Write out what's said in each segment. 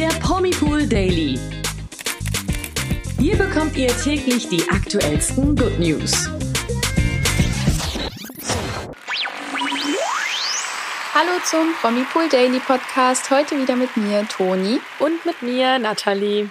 der Promipool Daily. Hier bekommt ihr täglich die aktuellsten Good News. Hallo zum Promipool Daily Podcast. Heute wieder mit mir, Toni. Und mit mir, Nathalie.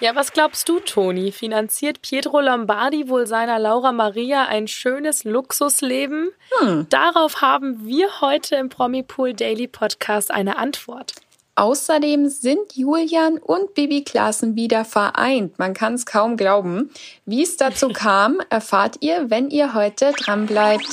Ja, was glaubst du, Toni? Finanziert Pietro Lombardi wohl seiner Laura Maria ein schönes Luxusleben? Hm. Darauf haben wir heute im Promipool Daily Podcast eine Antwort. Außerdem sind Julian und Bibi Klaassen wieder vereint. Man kann es kaum glauben. Wie es dazu kam, erfahrt ihr, wenn ihr heute dranbleibt.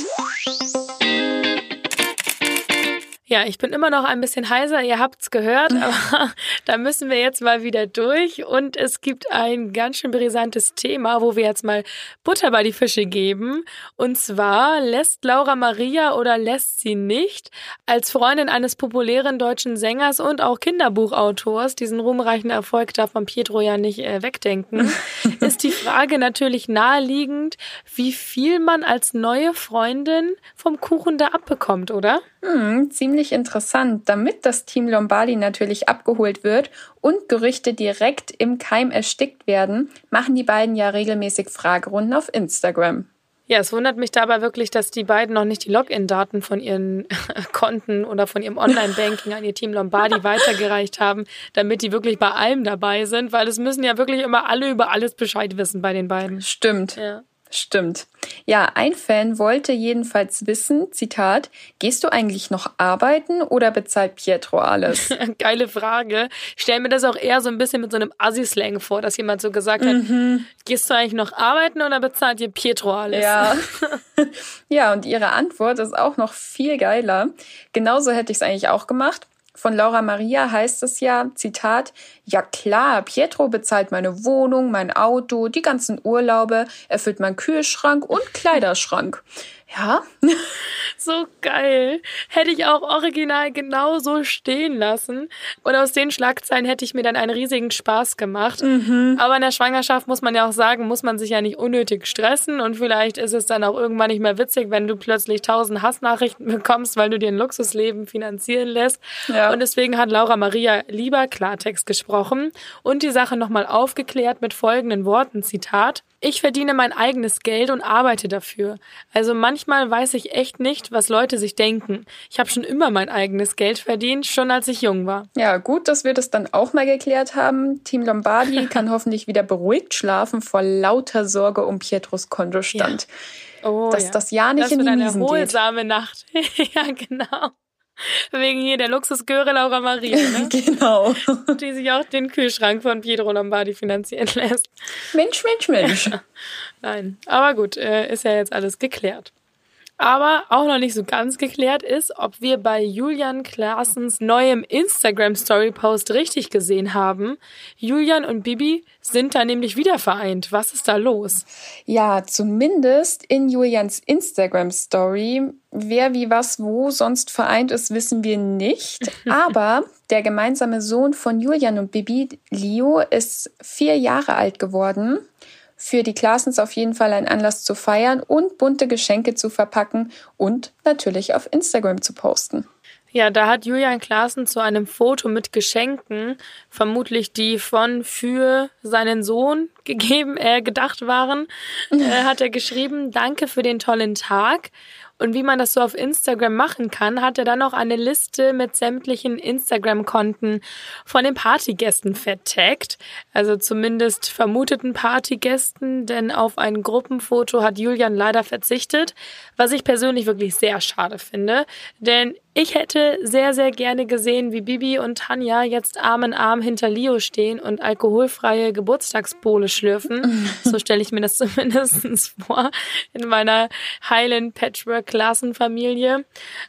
Ja, ich bin immer noch ein bisschen heiser, ihr habt's gehört, aber da müssen wir jetzt mal wieder durch. Und es gibt ein ganz schön brisantes Thema, wo wir jetzt mal Butter bei die Fische geben. Und zwar lässt Laura Maria oder lässt sie nicht? Als Freundin eines populären deutschen Sängers und auch Kinderbuchautors, diesen ruhmreichen Erfolg darf man Pietro ja nicht äh, wegdenken, ist die Frage natürlich naheliegend, wie viel man als neue Freundin vom Kuchen da abbekommt, oder? Hm, ziemlich interessant. Damit das Team Lombardi natürlich abgeholt wird und Gerüchte direkt im Keim erstickt werden, machen die beiden ja regelmäßig Fragerunden auf Instagram. Ja, es wundert mich dabei wirklich, dass die beiden noch nicht die Login-Daten von ihren Konten oder von ihrem Online-Banking an ihr Team Lombardi weitergereicht haben, damit die wirklich bei allem dabei sind, weil es müssen ja wirklich immer alle über alles Bescheid wissen bei den beiden. Stimmt. Ja. Stimmt. Ja, ein Fan wollte jedenfalls wissen, Zitat, gehst du eigentlich noch arbeiten oder bezahlt Pietro alles? Geile Frage. Ich stelle mir das auch eher so ein bisschen mit so einem Assi-Slang vor, dass jemand so gesagt hat, mhm. gehst du eigentlich noch arbeiten oder bezahlt dir Pietro alles? Ja. ja, und ihre Antwort ist auch noch viel geiler. Genauso hätte ich es eigentlich auch gemacht. Von Laura Maria heißt es ja, Zitat, ja klar, Pietro bezahlt meine Wohnung, mein Auto, die ganzen Urlaube, erfüllt meinen Kühlschrank und Kleiderschrank. Ja. So geil. Hätte ich auch original genau so stehen lassen. Und aus den Schlagzeilen hätte ich mir dann einen riesigen Spaß gemacht. Mhm. Aber in der Schwangerschaft muss man ja auch sagen, muss man sich ja nicht unnötig stressen. Und vielleicht ist es dann auch irgendwann nicht mehr witzig, wenn du plötzlich tausend Hassnachrichten bekommst, weil du dir ein Luxusleben finanzieren lässt. Ja. Und deswegen hat Laura Maria lieber Klartext gesprochen und die Sache nochmal aufgeklärt mit folgenden Worten. Zitat ich verdiene mein eigenes Geld und arbeite dafür. Also manchmal weiß ich echt nicht, was Leute sich denken. Ich habe schon immer mein eigenes Geld verdient, schon als ich jung war. Ja, gut, dass wir das dann auch mal geklärt haben. Team Lombardi kann hoffentlich wieder beruhigt schlafen vor lauter Sorge um Pietros Kontostand. Ja. Oh, dass ja. das Jahr nicht das in die Miesen eine erholsame Nacht. ja, genau. Wegen hier der Luxusgöre Laura Maria, ne? genau. Die sich auch den Kühlschrank von Pietro Lombardi finanzieren lässt. Mensch, Mensch, Mensch. Nein, aber gut, äh, ist ja jetzt alles geklärt. Aber auch noch nicht so ganz geklärt ist, ob wir bei Julian Klaasens neuem Instagram Story Post richtig gesehen haben. Julian und Bibi sind da nämlich wieder vereint. Was ist da los? Ja, zumindest in Julians Instagram Story. Wer wie was wo sonst vereint ist, wissen wir nicht. Aber der gemeinsame Sohn von Julian und Bibi, Leo, ist vier Jahre alt geworden für die Klassens auf jeden Fall ein Anlass zu feiern und bunte Geschenke zu verpacken und natürlich auf Instagram zu posten. Ja, da hat Julian Klaassen zu einem Foto mit Geschenken, vermutlich die von für seinen Sohn gegeben, äh, gedacht waren, äh, hat er geschrieben, danke für den tollen Tag. Und wie man das so auf Instagram machen kann, hat er dann noch eine Liste mit sämtlichen Instagram-Konten von den Partygästen vertagt. Also zumindest vermuteten Partygästen, denn auf ein Gruppenfoto hat Julian leider verzichtet, was ich persönlich wirklich sehr schade finde. Denn ich hätte sehr, sehr gerne gesehen, wie Bibi und Tanja jetzt Arm in Arm hinter Leo stehen und alkoholfreie Geburtstagsbowle schlürfen. so stelle ich mir das zumindest vor in meiner heilen Patchwork-Klassenfamilie.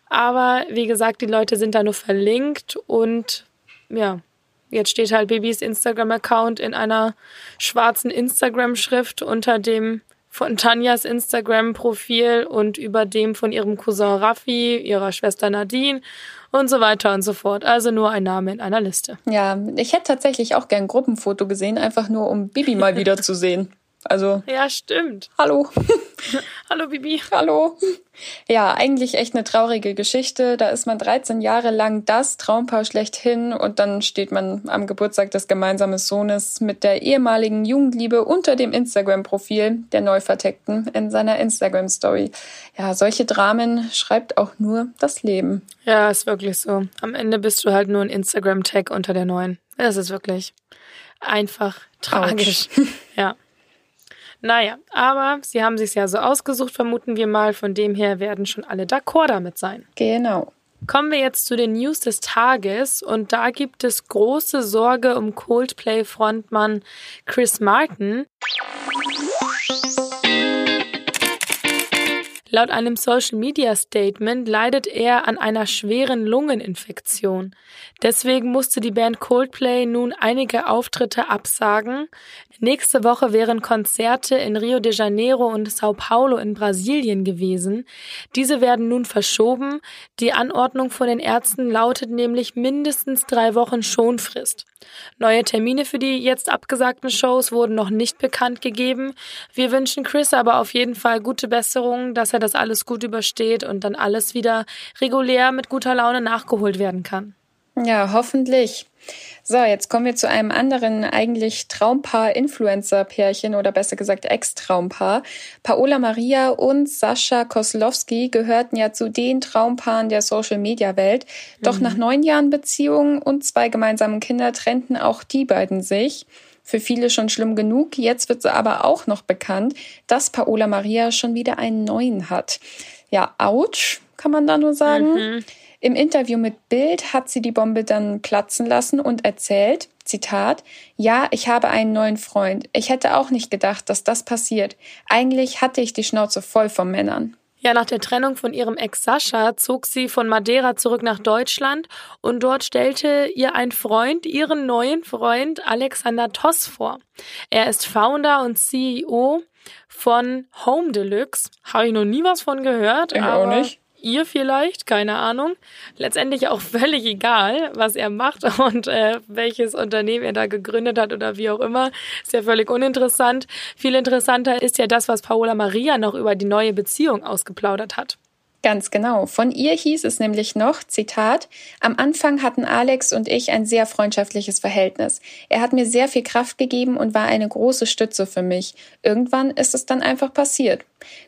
Aber wie gesagt, die Leute sind da nur verlinkt und ja, jetzt steht halt Bibis Instagram-Account in einer schwarzen Instagram-Schrift unter dem von Tanjas Instagram-Profil und über dem von ihrem Cousin Raffi, ihrer Schwester Nadine und so weiter und so fort. Also nur ein Name in einer Liste. Ja, ich hätte tatsächlich auch gern ein Gruppenfoto gesehen, einfach nur um Bibi mal wieder zu sehen. Also. Ja, stimmt. Hallo. Hallo, Bibi. Hallo. Ja, eigentlich echt eine traurige Geschichte. Da ist man 13 Jahre lang das Traumpaar schlechthin und dann steht man am Geburtstag des gemeinsamen Sohnes mit der ehemaligen Jugendliebe unter dem Instagram-Profil der Neuverteckten in seiner Instagram-Story. Ja, solche Dramen schreibt auch nur das Leben. Ja, ist wirklich so. Am Ende bist du halt nur ein Instagram-Tag unter der Neuen. Das ist wirklich einfach tragisch. Ja. Naja, aber sie haben sich ja so ausgesucht, vermuten wir mal. Von dem her werden schon alle d'accord damit sein. Genau. Kommen wir jetzt zu den News des Tages und da gibt es große Sorge um Coldplay-Frontmann Chris Martin. Laut einem Social-Media-Statement leidet er an einer schweren Lungeninfektion. Deswegen musste die Band Coldplay nun einige Auftritte absagen. Nächste Woche wären Konzerte in Rio de Janeiro und Sao Paulo in Brasilien gewesen. Diese werden nun verschoben. Die Anordnung von den Ärzten lautet nämlich mindestens drei Wochen Schonfrist. Neue Termine für die jetzt abgesagten Shows wurden noch nicht bekannt gegeben. Wir wünschen Chris aber auf jeden Fall gute Besserung, dass er das alles gut übersteht und dann alles wieder regulär mit guter Laune nachgeholt werden kann. Ja, hoffentlich. So, jetzt kommen wir zu einem anderen eigentlich Traumpaar-Influencer-Pärchen oder besser gesagt Ex-Traumpaar. Paola Maria und Sascha Koslowski gehörten ja zu den Traumpaaren der Social-Media-Welt. Doch mhm. nach neun Jahren Beziehung und zwei gemeinsamen Kinder trennten auch die beiden sich. Für viele schon schlimm genug. Jetzt wird aber auch noch bekannt, dass Paola Maria schon wieder einen neuen hat. Ja, ouch, kann man da nur sagen. Mhm. Im Interview mit Bild hat sie die Bombe dann platzen lassen und erzählt, Zitat, ja, ich habe einen neuen Freund. Ich hätte auch nicht gedacht, dass das passiert. Eigentlich hatte ich die Schnauze voll von Männern. Ja, nach der Trennung von ihrem Ex Sascha zog sie von Madeira zurück nach Deutschland und dort stellte ihr ein Freund ihren neuen Freund Alexander Toss vor. Er ist Founder und CEO von Home Deluxe. Habe ich noch nie was von gehört. Ich auch nicht ihr vielleicht, keine Ahnung. Letztendlich auch völlig egal, was er macht und äh, welches Unternehmen er da gegründet hat oder wie auch immer. Ist ja völlig uninteressant. Viel interessanter ist ja das, was Paola Maria noch über die neue Beziehung ausgeplaudert hat. Ganz genau. Von ihr hieß es nämlich noch, Zitat, am Anfang hatten Alex und ich ein sehr freundschaftliches Verhältnis. Er hat mir sehr viel Kraft gegeben und war eine große Stütze für mich. Irgendwann ist es dann einfach passiert.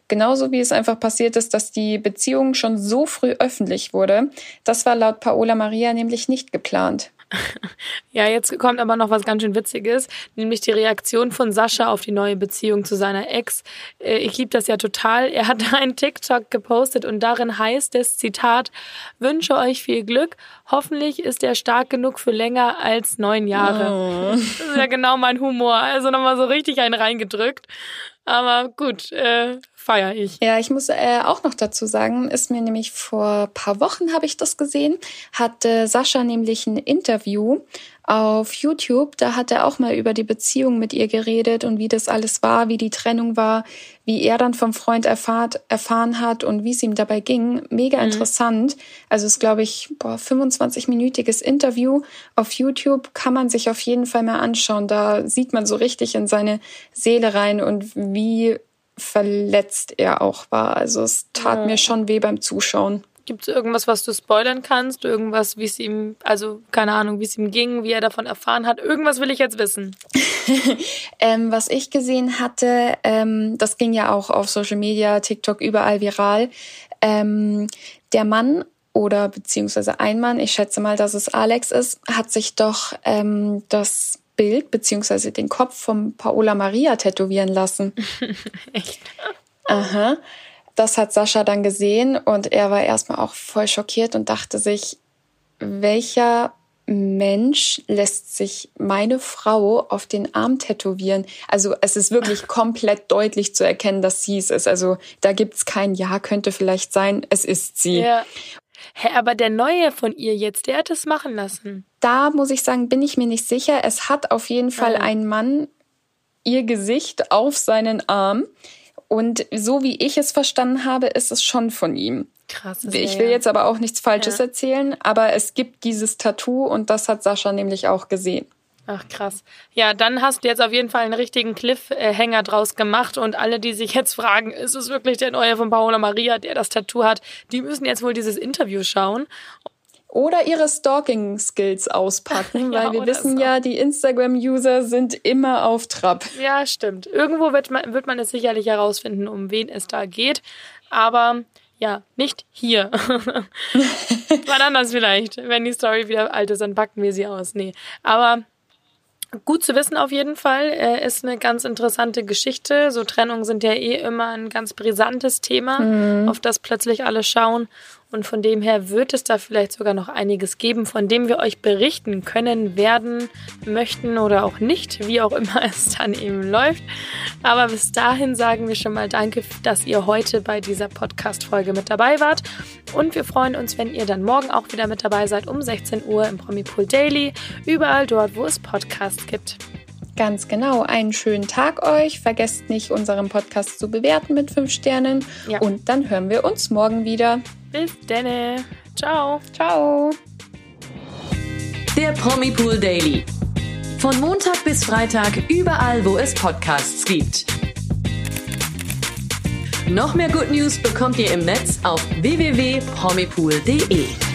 Genauso wie es einfach passiert ist, dass die Beziehung schon so früh öffentlich wurde. Das war laut Paola Maria nämlich nicht geplant. Ja, jetzt kommt aber noch was ganz schön Witziges, nämlich die Reaktion von Sascha auf die neue Beziehung zu seiner Ex. Äh, ich liebe das ja total. Er hat einen TikTok gepostet und darin heißt es, Zitat, wünsche euch viel Glück. Hoffentlich ist er stark genug für länger als neun Jahre. Oh. Das ist ja genau mein Humor. Also nochmal so richtig einen reingedrückt. Aber gut, äh, feiere ich. Ja, ich muss äh, auch noch dazu sagen, ist mir nämlich vor paar Wochen habe ich das gesehen, hatte Sascha nämlich ein Interview auf YouTube. Da hat er auch mal über die Beziehung mit ihr geredet und wie das alles war, wie die Trennung war, wie er dann vom Freund erfahrt, erfahren hat und wie es ihm dabei ging. Mega mhm. interessant. Also es glaube ich, boah, 25-minütiges Interview auf YouTube kann man sich auf jeden Fall mal anschauen. Da sieht man so richtig in seine Seele rein und wie verletzt er auch war. Also es tat ja. mir schon weh beim Zuschauen. Gibt es irgendwas, was du spoilern kannst? Irgendwas, wie es ihm, also keine Ahnung, wie es ihm ging, wie er davon erfahren hat? Irgendwas will ich jetzt wissen. ähm, was ich gesehen hatte, ähm, das ging ja auch auf Social Media, TikTok, überall viral. Ähm, der Mann oder beziehungsweise ein Mann, ich schätze mal, dass es Alex ist, hat sich doch ähm, das Bild beziehungsweise den Kopf von Paola Maria tätowieren lassen. Echt? Aha. Das hat Sascha dann gesehen und er war erstmal auch voll schockiert und dachte sich, welcher Mensch lässt sich meine Frau auf den Arm tätowieren. Also es ist wirklich komplett deutlich zu erkennen, dass sie es ist. Also da gibt's kein Ja, könnte vielleicht sein, es ist sie. Ja. Hä, aber der Neue von ihr jetzt, der hat es machen lassen. Da muss ich sagen, bin ich mir nicht sicher. Es hat auf jeden Fall ja. ein Mann ihr Gesicht auf seinen Arm. Und so wie ich es verstanden habe, ist es schon von ihm. Krass. Ich will jetzt aber auch nichts Falsches ja. erzählen, aber es gibt dieses Tattoo und das hat Sascha nämlich auch gesehen. Ach krass. Ja, dann hast du jetzt auf jeden Fall einen richtigen Cliffhanger draus gemacht und alle, die sich jetzt fragen, ist es wirklich der neue von Paola Maria, der das Tattoo hat, die müssen jetzt wohl dieses Interview schauen. Oder ihre Stalking-Skills auspacken, ja, weil wir wissen so. ja, die Instagram-User sind immer auf Trab. Ja, stimmt. Irgendwo wird man, wird man es sicherlich herausfinden, um wen es da geht. Aber ja, nicht hier. Wann anders vielleicht. Wenn die Story wieder alt ist, dann packen wir sie aus. Nee. Aber Gut zu wissen auf jeden Fall. Äh, ist eine ganz interessante Geschichte. So Trennungen sind ja eh immer ein ganz brisantes Thema, mhm. auf das plötzlich alle schauen. Und von dem her wird es da vielleicht sogar noch einiges geben, von dem wir euch berichten können, werden, möchten oder auch nicht, wie auch immer es dann eben läuft. Aber bis dahin sagen wir schon mal Danke, dass ihr heute bei dieser Podcast-Folge mit dabei wart. Und wir freuen uns, wenn ihr dann morgen auch wieder mit dabei seid um 16 Uhr im Promipool Daily, überall dort, wo es Podcasts gibt. Ganz genau. Einen schönen Tag euch. Vergesst nicht, unseren Podcast zu bewerten mit fünf Sternen. Ja. Und dann hören wir uns morgen wieder. Bis denne. Ciao. Ciao. Der Promipool Daily. Von Montag bis Freitag überall, wo es Podcasts gibt. Noch mehr Good News bekommt ihr im Netz auf www.promipool.de.